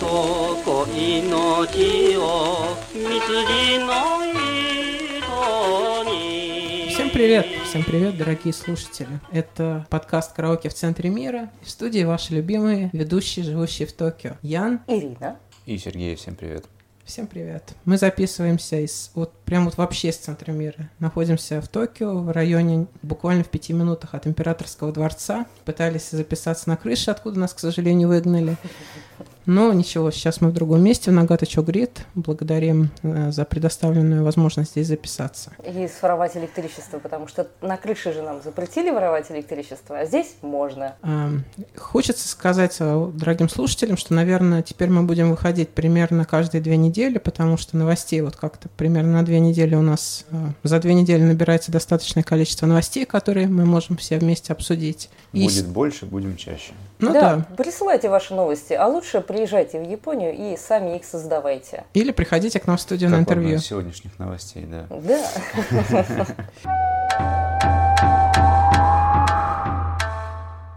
男命を三筋の糸に Всем привет! Всем привет, дорогие слушатели! Это подкаст «Караоке в центре мира». В студии ваши любимые ведущие, живущие в Токио. Ян. Ирина. И Сергей, всем привет. Всем привет. Мы записываемся из вот прям вот вообще из центра мира. Находимся в Токио, в районе буквально в пяти минутах от Императорского дворца. Пытались записаться на крыше, откуда нас, к сожалению, выгнали. Но ничего, сейчас мы в другом месте, в Нагата Чогрид. Благодарим э, за предоставленную возможность здесь записаться. И своровать электричество, потому что на крыше же нам запретили воровать электричество, а здесь можно. Хочется сказать э, дорогим слушателям, что, наверное, теперь мы будем выходить примерно каждые две недели, потому что новостей вот как-то примерно на две недели у нас, э, за две недели набирается достаточное количество новостей, которые мы можем все вместе обсудить. И Будет больше, будем чаще. Ну да. присылайте ваши новости, а лучше приезжайте в Японию и сами их создавайте. Или приходите к нам в студию на Как одна интервью. из сегодняшних новостей, да. Да.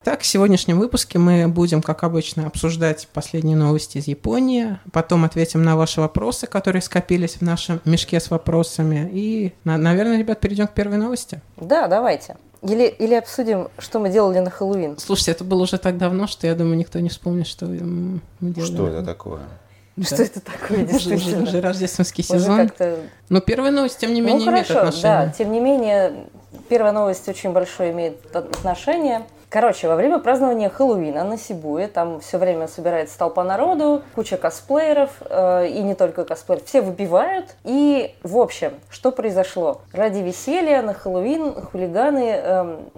Так, в сегодняшнем выпуске мы будем, как обычно, обсуждать последние новости из Японии, потом ответим на ваши вопросы, которые скопились в нашем мешке с вопросами, и, на- наверное, ребят, перейдем к первой новости. Да, давайте. Или, или обсудим, что мы делали на Хэллоуин. Слушайте, это было уже так давно, что я думаю, никто не вспомнит, что мы делали. Что это такое? Да. Что это такое, Уже, уже- действительно? уже рождественский Уже сезон. как-то Но первая новость, тем не Ну менее, имеет хорошо, да. отношение. Тем не менее, первая новость очень большое имеет от- отношение. Короче, во время празднования Хэллоуина на Сибуе, там все время собирается толпа народу, куча косплееров, э, и не только косплееров, все выпивают. И, в общем, что произошло? Ради веселья на Хэллоуин хулиганы эм,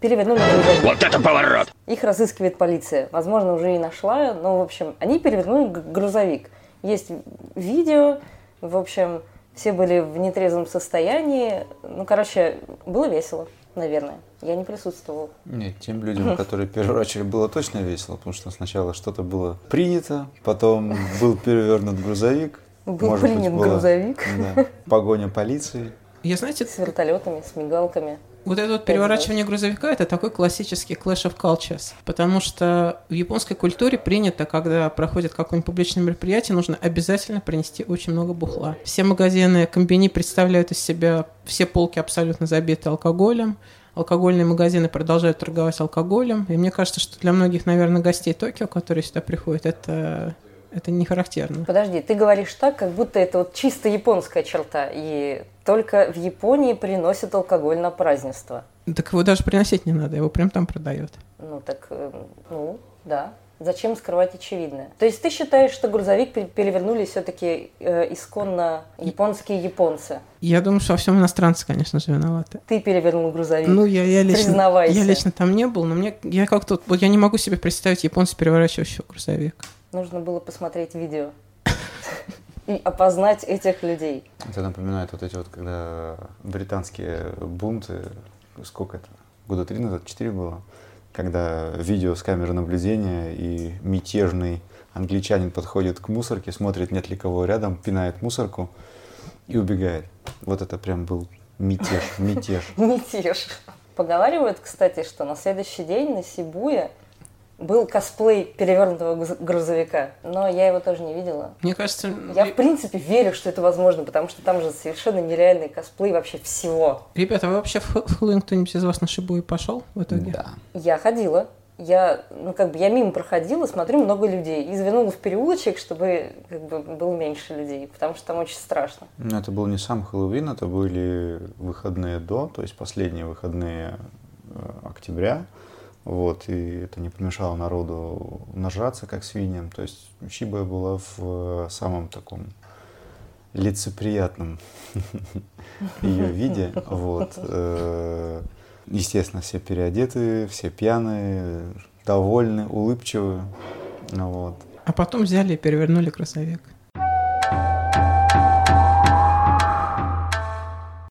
перевернули грузовик. Вот это поворот! Их разыскивает полиция. Возможно, уже и нашла. Но, в общем, они перевернули грузовик. Есть видео. В общем, все были в нетрезвом состоянии. Ну, короче, было весело, наверное. Я не присутствовала. Нет, тем людям, которые переворачивали, было точно весело, потому что сначала что-то было принято, потом был перевернут грузовик. Был может быть, принят была, грузовик да, погоня полиции. Я, знаете, С вертолетами, с мигалками. Вот это вот переворачивание грузовика – это такой классический Clash of Cultures. Потому что в японской культуре принято, когда проходит какое-нибудь публичное мероприятие, нужно обязательно принести очень много бухла. Все магазины комбини представляют из себя, все полки абсолютно забиты алкоголем. Алкогольные магазины продолжают торговать алкоголем. И мне кажется, что для многих, наверное, гостей Токио, которые сюда приходят, это, это не характерно. Подожди, ты говоришь так, как будто это вот чисто японская черта. И только в Японии приносят алкоголь на празднество. Так его даже приносить не надо, его прям там продают. Ну так, э, ну, да. Зачем скрывать очевидное? То есть ты считаешь, что грузовик пе- перевернули все-таки исконно японские японцы? Я думаю, что во всем иностранцы, конечно же, виноваты. Ты перевернул грузовик. Ну, я, я лично, Признавайся. я лично там не был, но мне я как-то вот я не могу себе представить японца, переворачивающего грузовик. Нужно было посмотреть видео и опознать этих людей. Это напоминает вот эти вот, когда британские бунты, сколько это, года три назад, четыре было, когда видео с камеры наблюдения и мятежный англичанин подходит к мусорке, смотрит, нет ли кого рядом, пинает мусорку и убегает. Вот это прям был мятеж, мятеж. Мятеж. Поговаривают, кстати, что на следующий день на Сибуе был косплей перевернутого груз- грузовика, но я его тоже не видела. Мне кажется, Я, в принципе, верю, что это возможно, потому что там же совершенно нереальный косплей вообще всего. ребята, вы вообще в, Хэллоуин кто-нибудь из вас на Шибуи пошел в итоге? Да. Я ходила, я, ну, как бы я мимо проходила, смотрю, много людей. И завернула в переулочек, чтобы как бы было меньше людей, потому что там очень страшно. Но это был не сам Хэллоуин, это были выходные до, то есть последние выходные э, октября. Вот, и это не помешало народу нажраться, как свиньям. То есть Шибая была в э, самом таком лицеприятном ее виде. Вот. э, Естественно, все переодеты, все пьяные, довольны, улыбчивые. Вот. А потом взяли и перевернули грузовик.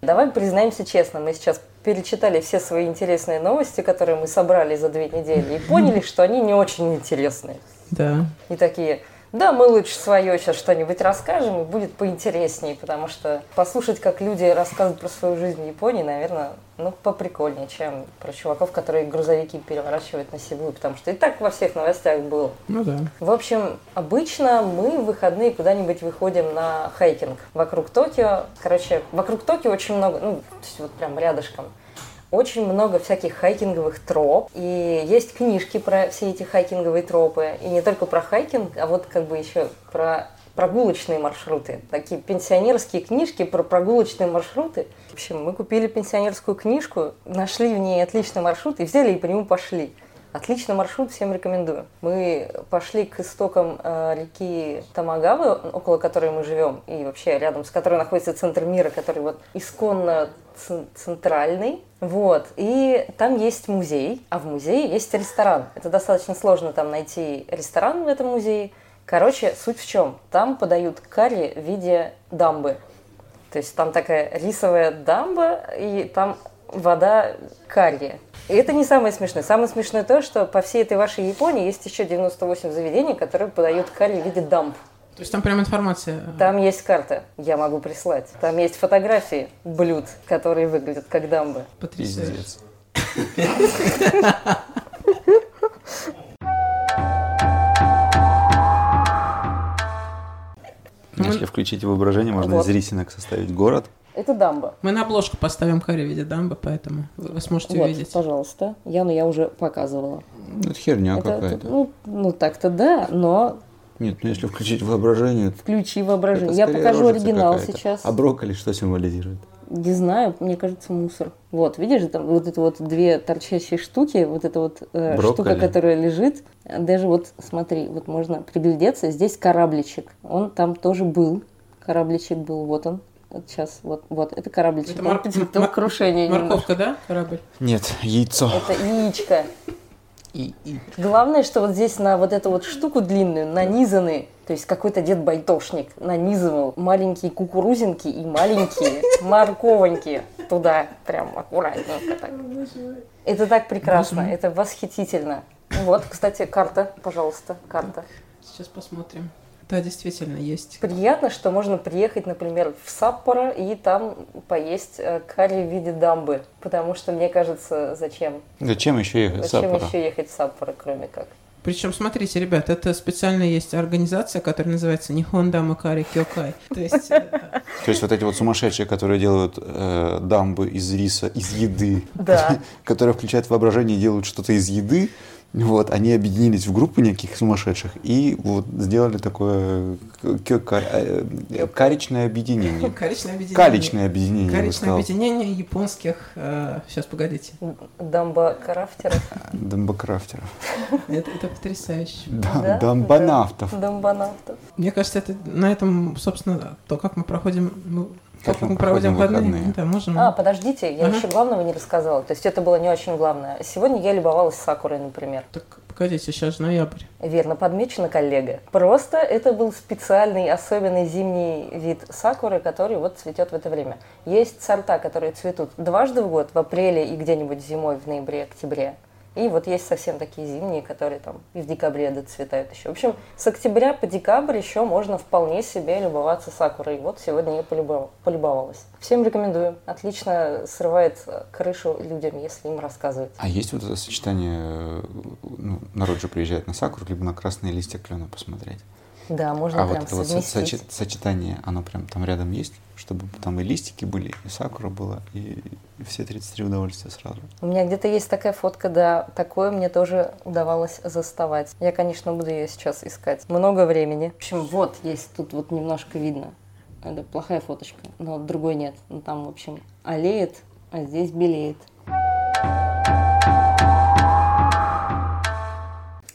Давай признаемся честно, мы сейчас перечитали все свои интересные новости, которые мы собрали за две недели, и поняли, что они не очень интересные. Да. И такие, Да, мы лучше свое сейчас что-нибудь расскажем, и будет поинтереснее, потому что послушать, как люди рассказывают про свою жизнь в Японии, наверное, ну, поприкольнее, чем про чуваков, которые грузовики переворачивают на Сибую, потому что и так во всех новостях было. Ну да. В общем, обычно мы в выходные куда-нибудь выходим на хайкинг вокруг Токио. Короче, вокруг Токио очень много, ну, то есть вот прям рядышком. Очень много всяких хайкинговых троп. И есть книжки про все эти хайкинговые тропы. И не только про хайкинг, а вот как бы еще про прогулочные маршруты. Такие пенсионерские книжки про прогулочные маршруты. В общем, мы купили пенсионерскую книжку, нашли в ней отличный маршрут и взяли и по нему пошли. Отличный маршрут, всем рекомендую. Мы пошли к истокам э, реки Тамагавы, около которой мы живем, и вообще рядом с которой находится центр мира, который вот исконно центральный. Вот. И там есть музей, а в музее есть ресторан. Это достаточно сложно там найти ресторан в этом музее. Короче, суть в чем? Там подают карри в виде дамбы. То есть там такая рисовая дамба, и там вода карри. И это не самое смешное. Самое смешное то, что по всей этой вашей Японии есть еще 98 заведений, которые подают карри в виде дамб. То есть там прям информация. Там есть карта, я могу прислать. Там есть фотографии блюд, которые выглядят как дамбы. Потрясающе. Пиздец. Если включить воображение, можно Вот. из рисинок составить город. Это дамба. Мы на обложку поставим карри в виде дамбы, поэтому вы, вы сможете Вот, увидеть. пожалуйста. Яну я уже показывала. Ну, это херня Это- какая-то. ну, ну, так-то да, но Нет, ну если включить воображение, то включи это воображение. Я покажу оригинал какая-то. сейчас. А брокколи что символизирует? Не знаю, мне кажется, мусор. Вот, видишь, там вот это вот две торчащие штуки, вот эта вот э, штука, которая лежит. Даже вот смотри, вот можно приглядеться, здесь корабличек. Он там тоже был. Корабличек был, вот он. Вот сейчас, вот, вот, это корабличек. Это мор- потерпел мор- крушение немножко. Морковка, да, корабль? Нет, яйцо. Это яичко. Главное, что вот здесь на вот эту вот штуку длинную нанизаны, то есть какой-то дед-байтошник нанизывал маленькие кукурузинки и маленькие морковоньки туда, прям аккуратненько так. Это так прекрасно, это восхитительно. Вот, кстати, карта, пожалуйста, карта. Сейчас посмотрим. Да, действительно, есть. Приятно, что можно приехать, например, в Саппоро и там поесть э, карри в виде дамбы, потому что, мне кажется, зачем? Зачем еще ехать в Зачем Саппоро? еще ехать в Саппоро, кроме как? Причем, смотрите, ребят, это специально есть организация, которая называется Нихон Дамакари Кёкай. То есть, э, То есть вот эти вот сумасшедшие, которые делают э, дамбы из риса, из еды, Да. которые включают воображение и делают что-то из еды, вот, они объединились в группу неких сумасшедших и вот сделали такое к- к- э, каричное объединение. Каричное объединение. Каличное объединение, Каричное объединение японских... сейчас, погодите. Дамба крафтеров. Дамбокрафтеров. Это, это потрясающе. Да, Да? дамбонавтов. Дамбонавтов. Мне кажется, это на этом, собственно, то, как мы проходим... ну, Как как мы проводим выходные. выходные. Да, можем. А, подождите, я Ага. еще главного не рассказала. То есть это было не очень главное. Сегодня я любовалась сакурой, например. Так, погодите, сейчас же ноябрь. Верно подмечено, коллега. Просто это был специальный, особенный зимний вид сакуры, который вот цветет в это время. Есть сорта, которые цветут дважды в год, в апреле и где-нибудь зимой, в ноябре, октябре. И вот есть совсем такие зимние, которые там и в декабре доцветают еще. В общем, с октября по декабрь еще можно вполне себе любоваться сакурой. Вот сегодня я полюбов- полюбовалась. Всем рекомендую. Отлично срывает крышу людям, если им рассказывать. А есть вот это сочетание, э, ну, народ же приезжает на сакуру, либо на красные листья клена посмотреть. Да, можно а прям вот это вот со- совместить. сочет- сочетание, оно прям там рядом есть, чтобы там и листики были, и сакура была, и, и все 33 удовольствия сразу. У меня где-то есть такая фотка, да, такое мне тоже удавалось заставать. Я, конечно, буду ее сейчас искать. Много времени. В общем, вот есть, тут вот немножко видно. Это плохая фоточка, но другой нет. Ну, там, в общем, аллеет, а здесь белеет.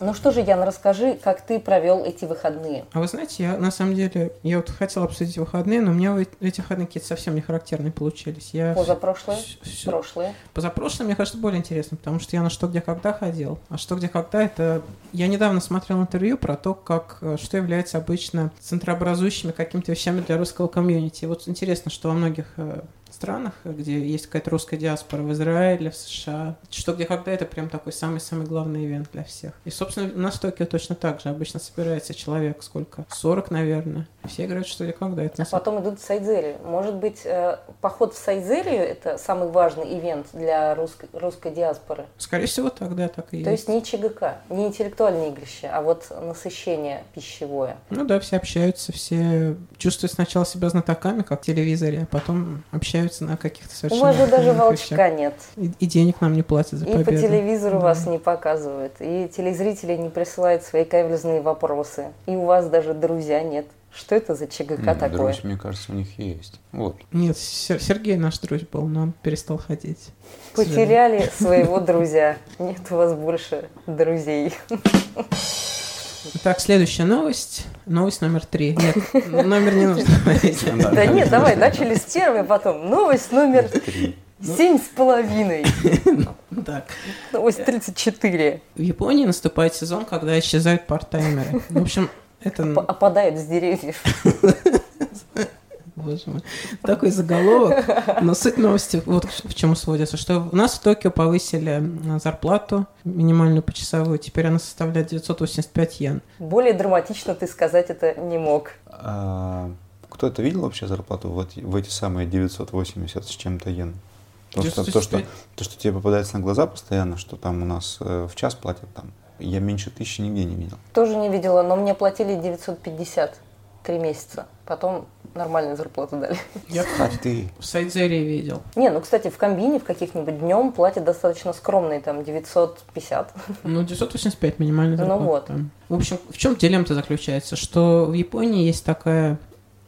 Ну что же, Ян, расскажи, как ты провел эти выходные. А вы знаете, я на самом деле, я вот хотела обсудить выходные, но у меня эти выходные какие-то совсем не характерные получились. Я Позапрошлые, вс- всё- прошлые. Позапрошлое, мне кажется, более интересно, потому что я на что, где, когда ходил. А что, где, когда, это... Я недавно смотрел интервью про то, как, э, что является обычно центрообразующими какими-то вещами для русского комьюнити. Вот интересно, что во многих э, странах, где есть какая-то русская диаспора в Израиле, в США. Что где когда это прям такой самый-самый главный ивент для всех. И, собственно, на Токио точно так же. Обычно собирается человек сколько? 40, наверное. Все играют что где когда. Это а потом идут в Сайдзерию. Может быть, э, поход в Сайдзерию – это самый важный ивент для русской, русской диаспоры? Скорее всего, тогда так и То есть. То есть не ЧГК, не интеллектуальное игрище, а вот насыщение пищевое. Ну да, все общаются, все чувствуют сначала себя знатоками, как в телевизоре, а потом общаются на каких-то совершенно... У вас же даже волчка вещах. нет. И, и денег нам не платят за и победу. по телевизору Да. вас не показывают, и телезрители не присылают свои каверзные вопросы, и у вас даже друзья нет. Что это за ЧГК М, такое? Друзь, мне кажется, у них есть. Вот. Нет, Сер- Сергей наш друг был, но он перестал ходить. Потеряли своего друзья. Нет у вас больше друзей. Так, следующая новость. Новость номер три. Нет, номер не нужно. Да нет, давай, начали с первой, потом новость номер Три. семь с половиной. Так. Новость 34. В Японии наступает сезон, когда исчезают партаймеры. В общем, это... Опадают с деревьев. Боже мой. Такой заголовок. Но суть новости вот в чему сводится, что у нас в Токио повысили м, зарплату минимальную почасовую. Теперь она составляет 985 йен. Более драматично ты сказать это не мог. А, кто-то видел вообще зарплату в эти, в эти самые 980 с чем-то йен? То, что, то, что, 985? то, что тебе попадается на глаза постоянно, что там у нас э, в час платят там. Я меньше тысячи нигде не видел. Тоже не видела, но мне платили 950 три месяца. Потом нормальную зарплату дали. Я А ты в Сайдзере видел. Не, ну, кстати, в комбине в каких-нибудь днем платят достаточно скромные, там, 950. Ну, 985 минимальная Ну зарплата. вот. там. В общем, в чем дилемма-то заключается? Что в Японии есть такая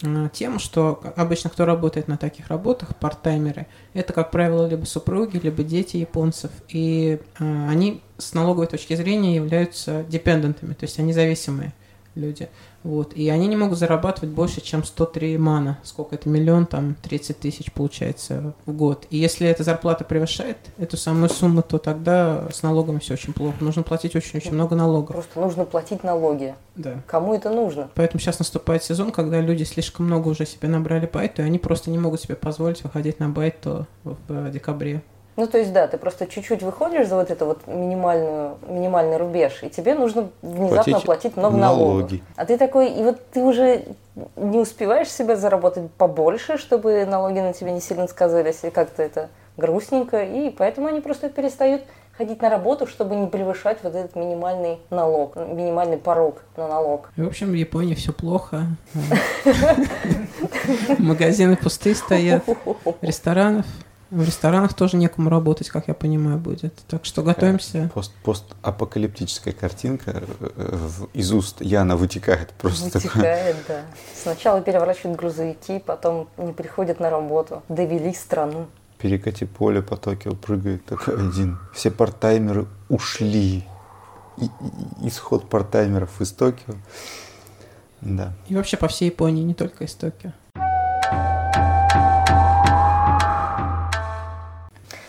э, тема, что обычно кто работает на таких работах, парттаймеры, это, как правило, либо супруги, либо дети японцев. И э, они с налоговой точки зрения являются депендентами, то есть они зависимые люди. Вот. И они не могут зарабатывать больше, чем 103 мана. Сколько это? Миллион, там, 30 тысяч получается в год. И если эта зарплата превышает эту самую сумму, то тогда с налогами все очень плохо. Нужно платить очень-очень много налогов. Просто нужно платить налоги. Да. Кому это нужно? Поэтому сейчас наступает сезон, когда люди слишком много уже себе набрали байту, и они просто не могут себе позволить выходить на байту в э, декабре. Ну, то есть, да, ты просто чуть-чуть выходишь за вот это вот минимальную, минимальный рубеж, и тебе нужно внезапно Платить платить много налогов. налоги. А ты такой, и вот ты уже не успеваешь себе заработать побольше, чтобы налоги на тебя не сильно сказались, и как-то это грустненько, и поэтому они просто перестают ходить на работу, чтобы не превышать вот этот минимальный налог, минимальный порог на налог. И, в общем, в Японии все плохо. Магазины пустые стоят, ресторанов. В ресторанах тоже некому работать, как я понимаю, будет. Так что готовимся. пост, постапокалиптическая картинка э, из уст Яна вытекает просто такое. Вытекает, да. Сначала переворачивают грузовики, потом не приходят на работу. Довели страну. Перекати поле по Токио прыгает такой один. Все парттаймеры ушли. И- и- исход парттаймеров из Токио. Да. И вообще по всей Японии, не только из Токио.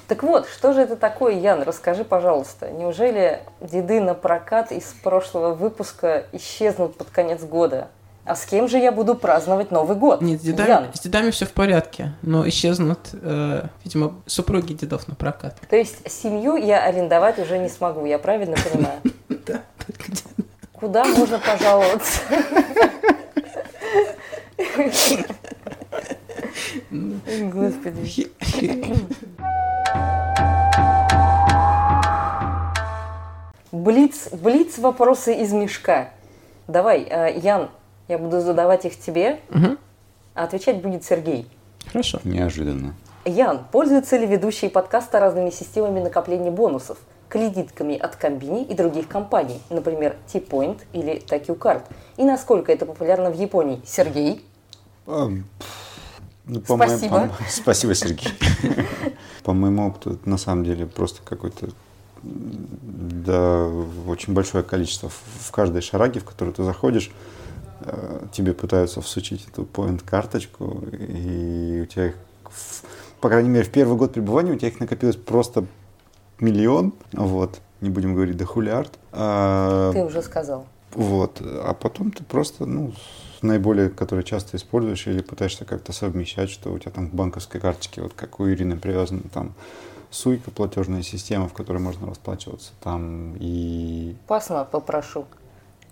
Так вот, что же это такое, Ян? Расскажи, пожалуйста. Неужели деды на прокат из прошлого выпуска исчезнут под конец года? А с кем же я буду праздновать Новый год? Нет, с дедами, Ян, с дедами все в порядке, но исчезнут, э, видимо, супруги дедов на прокат. то есть семью я арендовать уже не смогу, я правильно понимаю? Да, только. Куда можно пожаловаться? Господи. Блиц, блиц вопросы из мешка. Давай, э, Ян, я буду задавать их тебе, Мгм. а отвечать будет Сергей. Хорошо. Неожиданно. Ян, пользуются ли ведущие подкаста разными системами накопления бонусов, кредитками от Комбини и других компаний, например, T-Point или TakuCard? И насколько это популярно в Японии? Сергей? А, пф, ну, по моему- Спасибо. по мо- Спасибо, Сергей. По моему опыту, это на самом деле просто какой-то да, очень большое количество. В каждой шараге, в которую ты заходишь, э, тебе пытаются всучить эту point-карточку, и у тебя их, по крайней мере, в первый год пребывания у тебя их накопилось просто миллион, вот, не будем говорить до хулиард. А, Ты уже сказал. Вот, а потом ты просто, ну, наиболее, которые часто используешь или пытаешься как-то совмещать, что у тебя там к банковской карточке, вот как у Ирины привязана там Суйка, платежная система, в которой можно расплачиваться, там и... Пасма попрошу.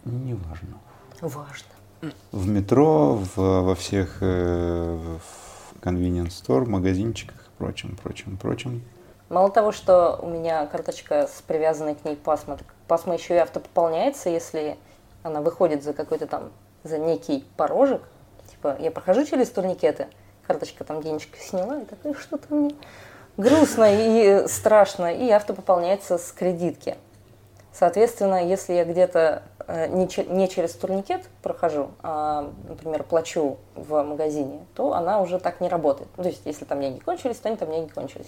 Неважно. Важно. В метро, в, во всех э, в convenience store, магазинчиках и прочем, прочем, прочем. Мало того, что у меня карточка с привязанной к ней пасма, так пасма еще и автопополняется, если она выходит за какой-то там, за некий порожек. Типа, я прохожу через турникеты, карточка там денежка сняла, и такая, что-то мне грустно и страшно, и автопополняется с кредитки. Соответственно, если я где-то э, не, не через турникет прохожу, а, например, плачу в магазине, то она уже так не работает. То есть, если там деньги кончились, то они там деньги кончились.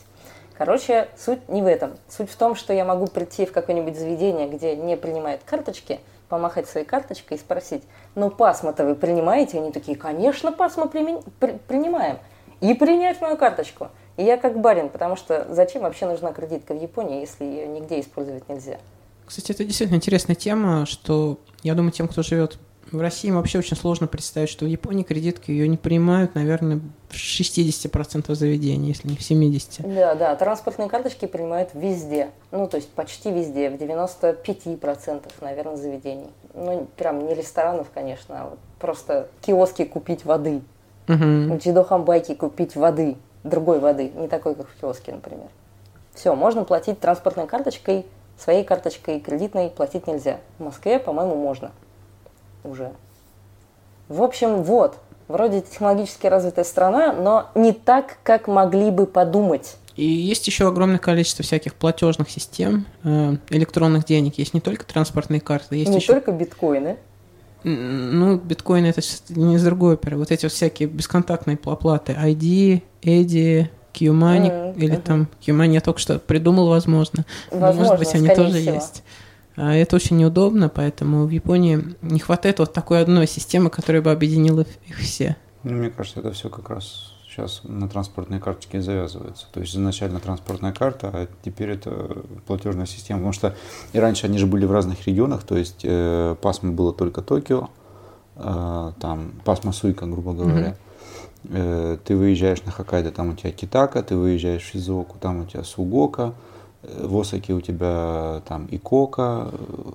Короче, суть не в этом. Суть в том, что я могу прийти в какое-нибудь заведение, где не принимают карточки, помахать своей карточкой и спросить, ну пасма-то вы принимаете? Они такие, конечно, пасма примен- при- принимаем. И принять мою карточку. И я как барин, потому что зачем вообще нужна кредитка в Японии, если ее нигде использовать нельзя? Кстати, это действительно интересная тема, что я думаю, тем, кто живет в России, им вообще очень сложно представить, что в Японии кредитки ее не принимают, наверное, в 60% заведений, если не в 70%. Да, да, транспортные карточки принимают везде. Ну, то есть почти везде, в 95% наверное, заведений. Ну, прям не ресторанов, конечно, а вот просто киоски купить воды. Мгм. У Чидохамбайки купить воды, другой воды, не такой, как в киоске, например. Все, можно платить транспортной карточкой, своей карточкой кредитной платить нельзя. В Москве, по-моему, можно уже. В общем, вот, вроде технологически развитая страна, но не так, как могли бы подумать. И есть еще огромное количество всяких платежных систем, э, электронных денег. Есть не только транспортные карты, есть не еще... только биткоины. Ну, биткоин это не из другой оперы. Вот эти вот всякие бесконтактные оплаты. ID, EDI, Q-Money, Мгм, или мгм. там Q-Money я только что придумал, возможно. Но, Возможно, может быть, они тоже всего. есть. А Это очень неудобно, поэтому в Японии не хватает вот такой одной системы, которая бы объединила их все. Ну, мне кажется, это все как раз сейчас на транспортной карточке завязывается. То есть изначально транспортная карта, а теперь это платежная система. Потому что и раньше они же были в разных регионах, то есть э, пасма было только Токио, э, там пасма Суйка, грубо говоря. Э, ты выезжаешь на Хоккайдо, там у тебя Китака, ты выезжаешь в Шизоку, там у тебя Сугока, в Осаке у тебя там Икока, э,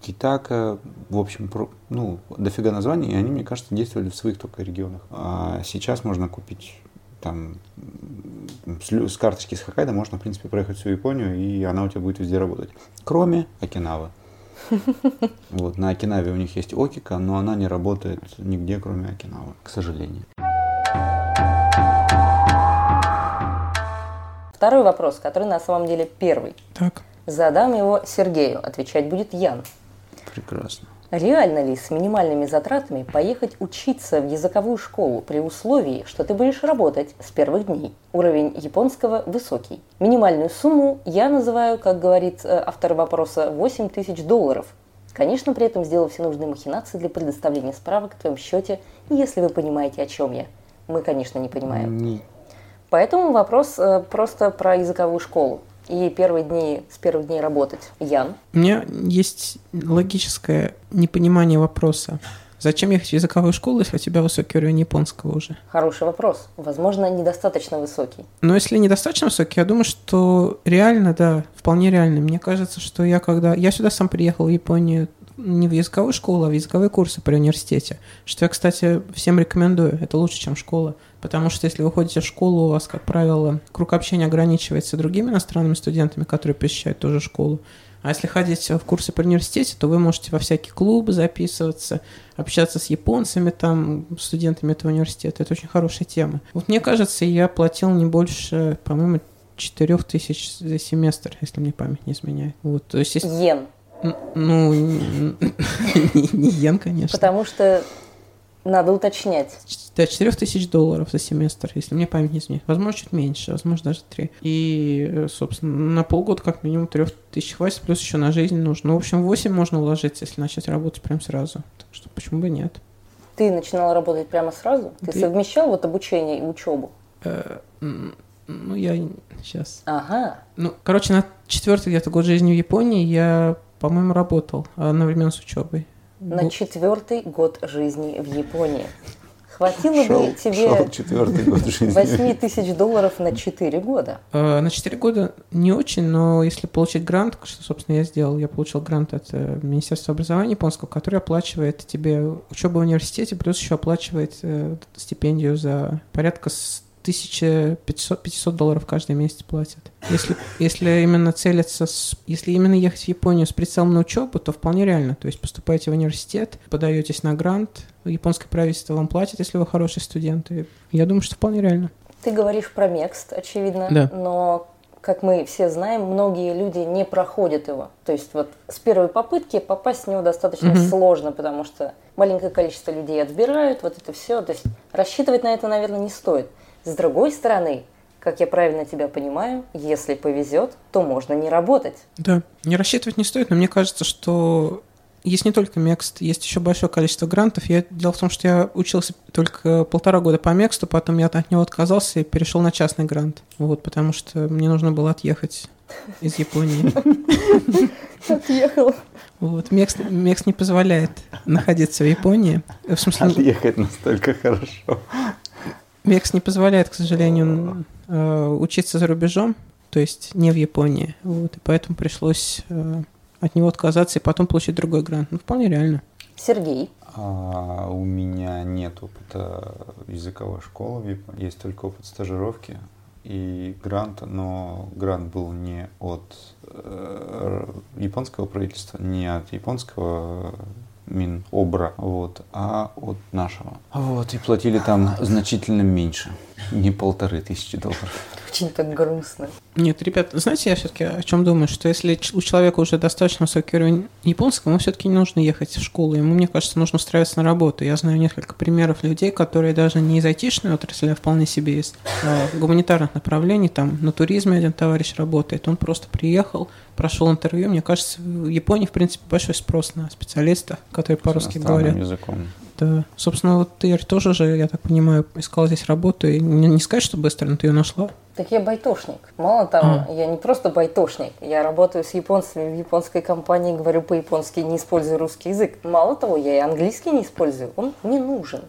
Китака, в общем, про- ну, дофига названий, и они, мне кажется, действовали в своих только регионах. А сейчас можно купить там с, с карточки с Хоккайдо можно, в принципе, проехать всю Японию, и она у тебя будет везде работать. Кроме Окинавы. Вот, на Окинаве у них есть Окика, но она не работает нигде, кроме Окинавы, к сожалению. Второй вопрос, который на самом деле первый. Так. Задам его Сергею, отвечать будет Ян. Прекрасно. Реально ли с минимальными затратами поехать учиться в языковую школу при условии, что ты будешь работать с первых дней? Уровень японского высокий. Минимальную сумму я называю, как говорит э, автор вопроса, 8 тысяч долларов. Конечно, при этом сделав все нужные махинации для предоставления справок о твоем счете, если вы понимаете, о чем я. Мы, конечно, не понимаем. Поэтому вопрос э, просто про языковую школу. И первые дни, с первых дней работать. Ян, У меня есть логическое непонимание вопроса. Зачем ехать в языковую школу, если у тебя высокий уровень японского уже? хороший вопрос. Возможно, недостаточно высокий. Но если недостаточно высокий, я думаю, что реально, да, вполне реально. Мне кажется, что я когда... Я сюда сам приехал в Японию не в языковую школу, а в языковые курсы при университете. Что я, кстати, всем рекомендую. Это лучше, чем школа. Потому что если вы ходите в школу, у вас, как правило, круг общения ограничивается другими иностранными студентами, которые посещают ту же школу. А если ходить в курсы при университете, то вы можете во всякие клубы записываться, общаться с японцами, там, студентами этого университета. Это очень хорошая тема. Вот мне кажется, я платил не больше, по-моему, 4 тысяч за семестр, если мне память не изменяет. Вот, то есть, если- Йен. ну, не йен, конечно. Потому что надо уточнять. Да, 4 тысяч долларов за семестр, если мне память не изменяет. Возможно, чуть меньше, возможно, даже 3. И, э, собственно, на полгода как минимум 3 тысяч хватит, плюс еще на жизнь нужно. Ну, в общем, 8 можно уложиться, если начать работать прям сразу. Так что почему бы нет? Ты начинал работать прямо сразу? Ты Да. совмещал вот обучение и учебу? Э, Ну, я сейчас. Ага. Ну, короче, на четвертый где-то год жизни в Японии я, по-моему, работал одновременно с учебой. На четвертый год жизни в Японии. Хватило Шел, бы тебе шел четвертый год жизни. 8 тысяч долларов на 4 года. Э, На 4 года не очень, но если получить грант, что, собственно, я сделал, я получил грант от э, Министерства образования японского, который оплачивает тебе учебу в университете, плюс еще оплачивает э, стипендию за порядка 1500 500 долларов каждый месяц платят. Если, если именно целиться, с, если именно ехать в Японию с прицелом на учебу, то вполне реально. То есть поступаете в университет, подаетесь на грант, японское правительство вам платит, если вы хороший студент. И я думаю, что вполне реально. Ты говоришь про Мекст, очевидно, Да. но, как мы все знаем, многие люди не проходят его. То есть вот с первой попытки попасть в него достаточно Мгм. сложно, потому что маленькое количество людей отбирают, вот это все. То есть рассчитывать на это, наверное, не стоит. С другой стороны, как я правильно тебя понимаю, если повезет, то можно не работать. Да, не рассчитывать не стоит, но мне кажется, что есть не только Мекст, есть еще большое количество грантов. Я, дело в том, что я учился только полтора года по Мексту, потом я от него отказался и перешел на частный грант. Вот, потому что мне нужно было отъехать из Японии. Отъехал. Вот, Мекст, Мекст не позволяет находиться в Японии. В смысле, Отъехать настолько хорошо. Мекс не позволяет, к сожалению, э, учиться за рубежом, то есть не в Японии. Вот, и поэтому пришлось э, от него отказаться и потом получить другой грант. Ну, вполне реально. Сергей, А, у меня нет опыта языковой школы в Японии. Есть только опыт стажировки и гранта, но грант был не от э, японского правительства, не от японского Минобра, вот, а от нашего. Вот, и платили там значительно меньше, не полторы тысячи долларов. Очень так грустно. Нет, ребят, знаете, я все-таки о чем думаю, что если у человека уже достаточно высокий уровень японского, ему все-таки не нужно ехать в школу, ему, мне кажется, нужно устраиваться на работу. Я знаю несколько примеров людей, которые даже не из айтишной отрасли, а вполне себе из э, гуманитарных направлений, там на туризме один товарищ работает, он просто приехал, прошел интервью, мне кажется, в Японии, в принципе, большой спрос на специалистов, которые по-русски говорят. языком. Да. Собственно, вот ты тоже же, я так понимаю, искал здесь работу, и не, не сказать, что быстро, но ты ее нашла. Так я байтошник. Мало того, я не просто байтошник, я работаю с японцами в японской компании, говорю по-японски, не использую русский язык. Мало того, я и английский не использую, он не нужен.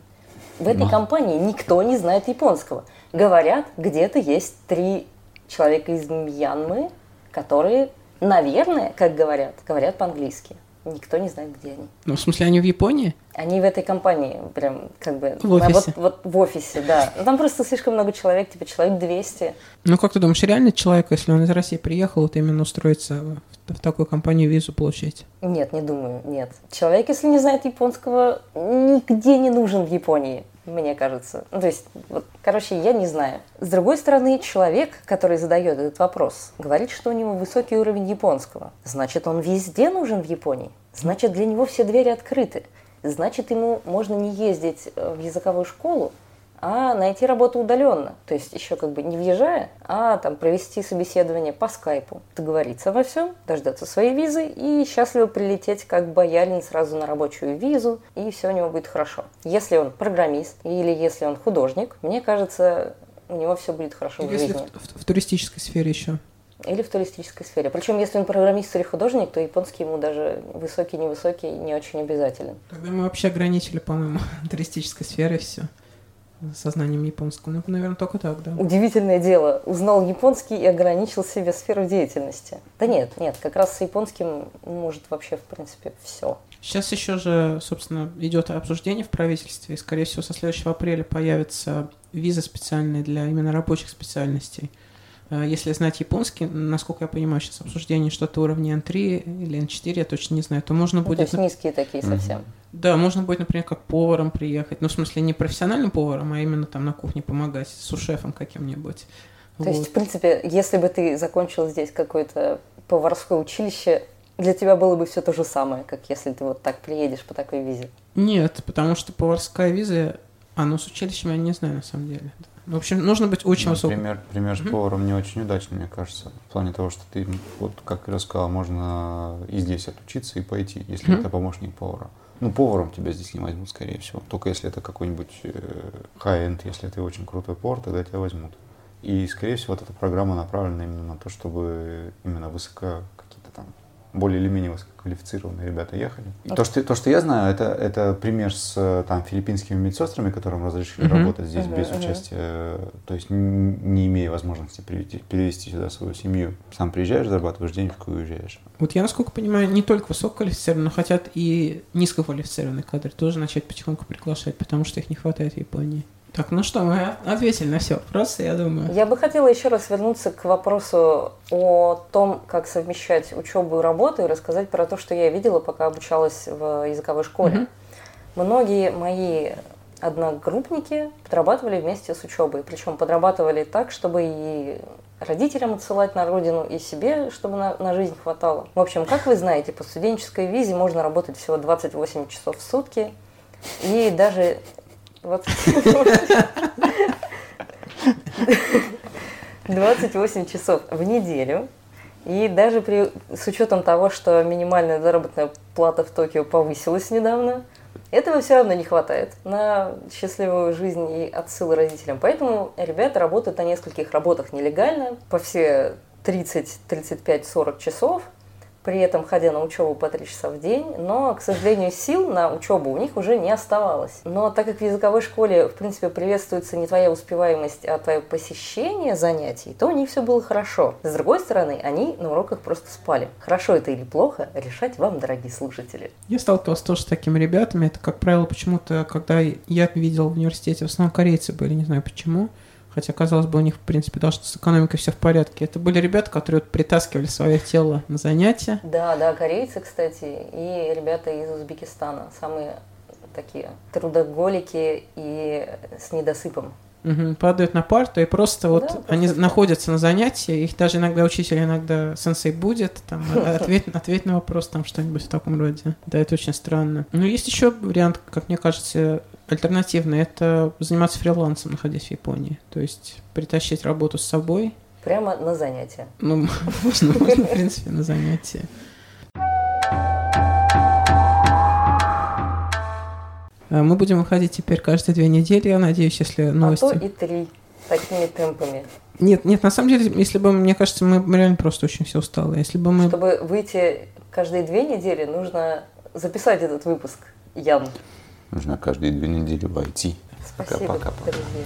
В этой Ма- компании никто не знает японского. Говорят, где-то есть три человека из Мьянмы, которые, наверное, как говорят, говорят по-английски. Никто не знает, где они. Ну, в смысле, они в Японии? Они в этой компании, прям как бы... В офисе. Вот, вот в офисе, да. Ну, Там просто слишком много человек, типа человек 200. Ну, как ты думаешь, реально человек, если он из России приехал, вот именно устроиться в, в такую компанию визу получить? Нет, не думаю, нет. Человек, если не знает японского, нигде не нужен в Японии, мне кажется. Ну, то есть, вот, короче, я не знаю. С другой стороны, человек, который задает этот вопрос, говорит, что у него высокий уровень японского. Значит, он везде нужен в Японии. Значит, для него все двери открыты. Значит, ему можно не ездить э, в языковую школу, а найти работу удаленно. То есть еще как бы не въезжая, а там провести собеседование по скайпу, договориться во всем, дождаться своей визы и счастливо прилететь как боярин сразу на рабочую визу, и все у него будет хорошо. Если он программист или если он художник, мне кажется, у него все будет хорошо в жизни. в, в- в туристической сфере еще. Или в туристической сфере. Причем, если он программист или художник, то японский ему даже высокий-невысокий не очень обязателен. Тогда мы вообще ограничили, по-моему, туристической сферой все сознанием японского. Ну, наверное, только так, да. Удивительное дело. Узнал японский и ограничил себе сферу деятельности. Да нет, нет, как раз с японским может вообще, в принципе, все. Сейчас еще же, собственно, идет обсуждение в правительстве, и, скорее всего, со следующего апреля появятся визы специальные для именно рабочих специальностей. Э, Если знать японский, насколько я понимаю, сейчас обсуждение что-то уровня N3 или N4, я точно не знаю, то можно Ну, то будет... есть низкие такие совсем. Да, можно будет, например, как поваром приехать. Ну, в смысле, не профессиональным поваром, а именно там на кухне помогать, сушефом каким-нибудь. То есть, в принципе, если бы ты закончил здесь какое-то поварское училище, для тебя было бы все то же самое, как если ты вот так приедешь по такой визе. Нет, потому что поварская виза, а ну с училищем я не знаю на самом деле. В общем, нужно быть очень Ну, высоким. Пример, пример с поваром не очень удачный, мне кажется. В плане того, что ты, вот как я рассказал, можно и здесь отучиться и пойти, если это помощник повара. Ну, поваром тебя здесь не возьмут, скорее всего. Только если это какой-нибудь э, high-end, если ты очень крутой повар, тогда тебя возьмут. И, скорее всего, вот эта программа направлена именно на то, чтобы именно высоко более или менее высококвалифицированные ребята ехали. И то, что, то, что я знаю, это, это пример с там, филиппинскими медсестрами, которым разрешили Мгм. работать здесь Мгм, без мгм. участия, то есть не имея возможности перевести, перевести сюда свою семью. Сам приезжаешь, зарабатываешь денежку и уезжаешь. Вот я, насколько понимаю, не только высококвалифицированные, но хотят и низкоквалифицированные кадры тоже начать потихоньку приглашать, потому что их не хватает в Японии. Так, ну что, мы ответили на все вопросы, я думаю. Я бы хотела еще раз вернуться к вопросу о том, как совмещать учебу и работу, и рассказать про то, что я видела, пока обучалась в языковой школе. Мгм. Многие мои одногруппники подрабатывали вместе с учебой. Причем подрабатывали так, чтобы и родителям отсылать на родину, и себе, чтобы на, на жизнь хватало. В общем, как вы знаете, по студенческой визе можно работать всего 28 часов в сутки. И даже 28 28 часов в неделю. И даже при, с учетом того, что минимальная заработная плата в Токио повысилась недавно, этого все равно не хватает на счастливую жизнь и отсыл родителям. Поэтому ребята работают на нескольких работах нелегально, по все 30, 35, 40 часов, при этом ходя на учебу по 3 часа в день, но, к сожалению, сил на учебу у них уже не оставалось. Но так как в языковой школе, в принципе, приветствуется не твоя успеваемость, а твое посещение занятий, то у них все было хорошо. С другой стороны, они на уроках просто спали. Хорошо это или плохо, решать вам, дорогие слушатели. Я сталкивался тоже с такими ребятами. Это, как правило, почему-то, когда я видел в университете, в основном корейцы были, не знаю почему. Хотя, казалось бы, у них, в принципе, должно с экономикой все в порядке. Это были ребята, которые вот притаскивали свое тело на занятия. Да, да, корейцы, кстати, и ребята из Узбекистана. Самые такие трудоголики и с недосыпом. Мгм, падают на парту, и просто вот Да, просто они спят. находятся на занятии, их даже иногда учитель, иногда сенсей будет, там, ответь, ответь на вопрос, там, что-нибудь в таком роде. Да, это очень странно. Но есть еще вариант, как мне кажется, альтернативный, это заниматься фрилансом, находясь в Японии. То есть притащить работу с собой, Прямо на занятия. ну, можно, можно, в принципе, на занятия. А Мы будем выходить теперь каждые две недели, я надеюсь, если новости... А то и три такими темпами. Нет, нет, на самом деле, если бы, мне кажется, мы реально просто очень все усталы. Если бы мы... Чтобы выйти каждые две недели, нужно записать этот выпуск. Ян. Нужно каждые две недели войти. IT. Спасибо, пока, пока, друзья.